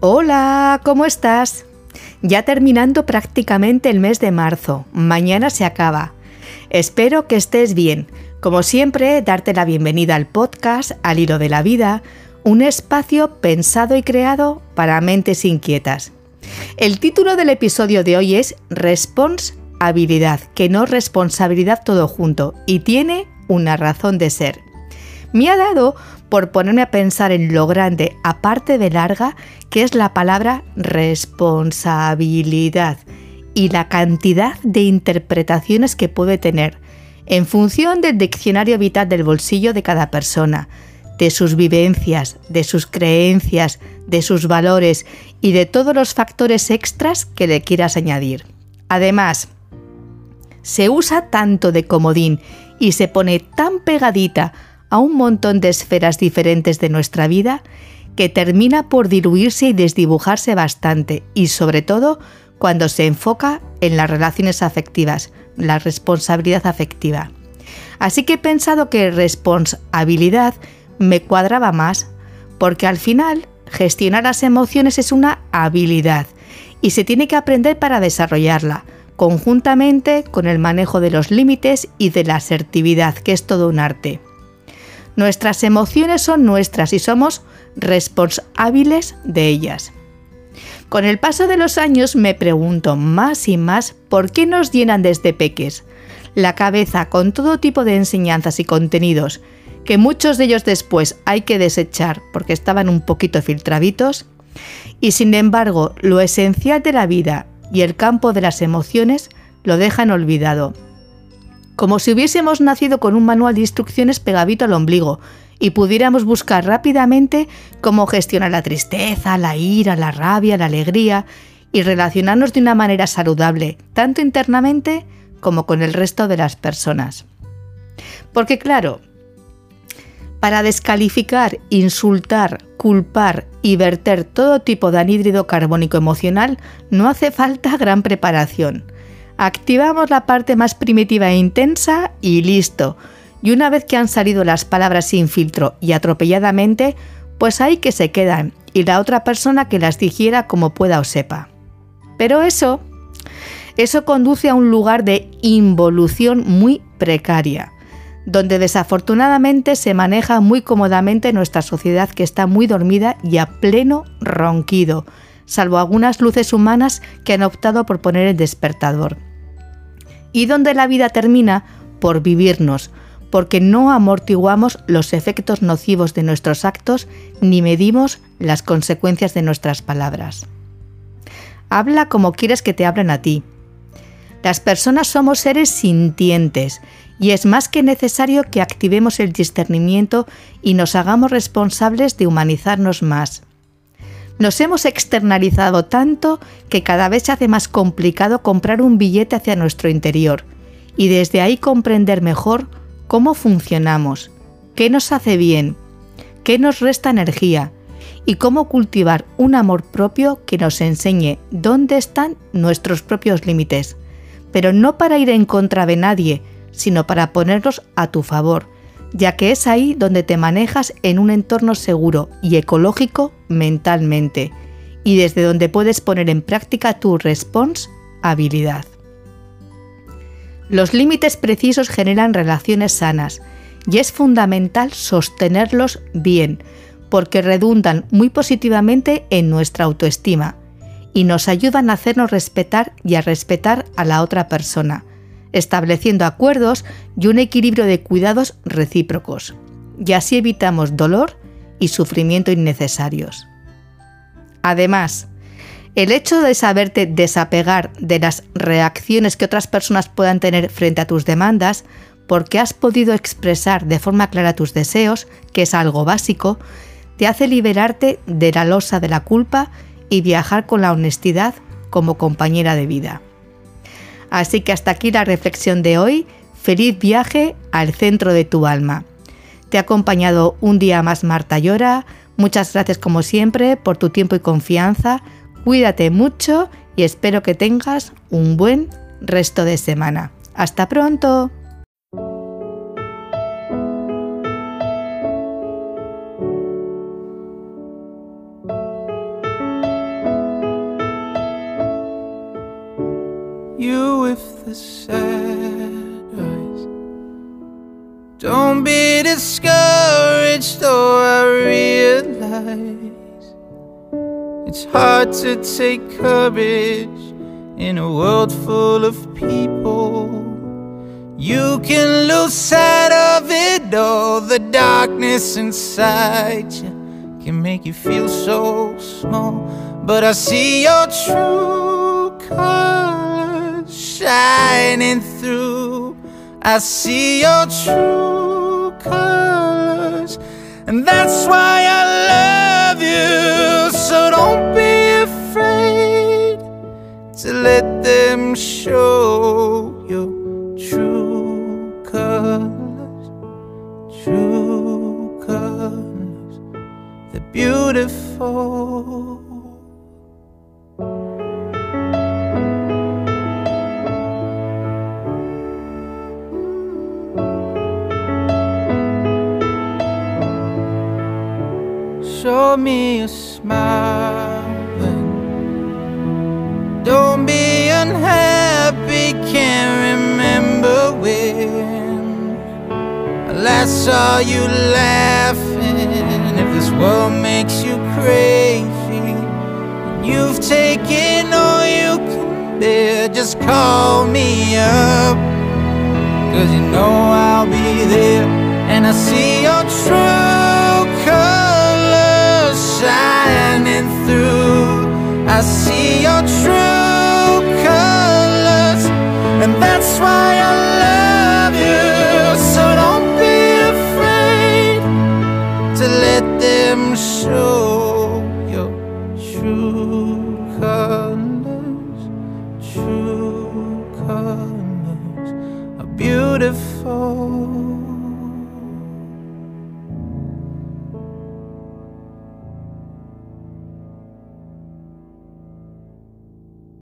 Hola, ¿cómo estás? Ya terminando prácticamente el mes de marzo, mañana se acaba. Espero que estés bien. Como siempre, darte la bienvenida al podcast Al hilo de la vida, un espacio pensado y creado para mentes inquietas. El título del episodio de hoy es Responsabilidad, que no responsabilidad todo junto, y tiene una razón de ser. Me ha dado por ponerme a pensar en lo grande, aparte de larga, que es la palabra responsabilidad y la cantidad de interpretaciones que puede tener, en función del diccionario vital del bolsillo de cada persona, de sus vivencias, de sus creencias, de sus valores y de todos los factores extras que le quieras añadir. Además, se usa tanto de comodín y se pone tan pegadita a un montón de esferas diferentes de nuestra vida que termina por diluirse y desdibujarse bastante y sobre todo cuando se enfoca en las relaciones afectivas, la responsabilidad afectiva. Así que he pensado que responsabilidad me cuadraba más, porque al final gestionar las emociones es una habilidad y se tiene que aprender para desarrollarla, conjuntamente con el manejo de los límites y de la asertividad, que es todo un arte. Nuestras emociones son nuestras y somos responsables de ellas. Con el paso de los años me pregunto más y más por qué nos llenan desde peques la cabeza con todo tipo de enseñanzas y contenidos que muchos de ellos después hay que desechar porque estaban un poquito filtravitos. Y sin embargo lo esencial de la vida y el campo de las emociones lo dejan olvidado como si hubiésemos nacido con un manual de instrucciones pegadito al ombligo y pudiéramos buscar rápidamente cómo gestionar la tristeza, la ira, la rabia, la alegría y relacionarnos de una manera saludable, tanto internamente como con el resto de las personas. Porque claro, para descalificar, insultar, culpar y verter todo tipo de anhídrido carbónico emocional no hace falta gran preparación Activamos la parte más primitiva e intensa y listo. Y una vez que han salido las palabras sin filtro y atropelladamente, pues ahí que se quedan y la otra persona que las digiera como pueda o sepa. Pero eso, eso conduce a un lugar de involución muy precaria, donde desafortunadamente se maneja muy cómodamente nuestra sociedad que está muy dormida y a pleno ronquido, salvo algunas luces humanas que han optado por poner el despertador y donde la vida termina por vivirnos, porque no amortiguamos los efectos nocivos de nuestros actos ni medimos las consecuencias de nuestras palabras. Habla como quieres que te hablen a ti. Las personas somos seres sintientes y es más que necesario que activemos el discernimiento y nos hagamos responsables de humanizarnos más. Nos hemos externalizado tanto que cada vez se hace más complicado comprar un billete hacia nuestro interior. Y desde ahí comprender mejor cómo funcionamos, qué nos hace bien, qué nos resta energía y cómo cultivar un amor propio que nos enseñe dónde están nuestros propios límites, pero no para ir en contra de nadie, sino para ponerlos a tu favor ya que es ahí donde te manejas en un entorno seguro y ecológico mentalmente, y desde donde puedes poner en práctica tu responsabilidad. Los límites precisos generan relaciones sanas y es fundamental sostenerlos bien, porque redundan muy positivamente en nuestra autoestima y nos ayudan a hacernos respetar y a respetar a la otra persona, estableciendo acuerdos y un equilibrio de cuidados recíprocos, y así evitamos dolor y sufrimiento innecesarios. Además, el hecho de saberte desapegar de las reacciones que otras personas puedan tener frente a tus demandas, porque has podido expresar de forma clara tus deseos, que es algo básico, te hace liberarte de la losa de la culpa y viajar con la honestidad como compañera de vida. Así que hasta aquí la reflexión de hoy. Feliz viaje al centro de tu alma. Te ha acompañado un día más Marta Llora. Muchas gracias como siempre por tu tiempo y confianza. Cuídate mucho y espero que tengas un buen resto de semana. Hasta pronto. You sad eyes. Don't be discouraged, though I realize it's hard to take courage in a world full of people. You can lose sight of it all, the darkness inside you can make you feel so small. But I see your true colors shining through. I see your true colors, and that's why I love you. So don't be afraid to let them show your true colors, true colors, the beautiful. Show me a smile when Don't be unhappy, can't remember when I last saw you laughing. If this world makes you crazy, and you've taken all you can bear, just call me up. Cause you know I'll be there, and I see your true I see your true colors, and that's why I love you. So don't be afraid to let them show your true colors. True colors are beautiful.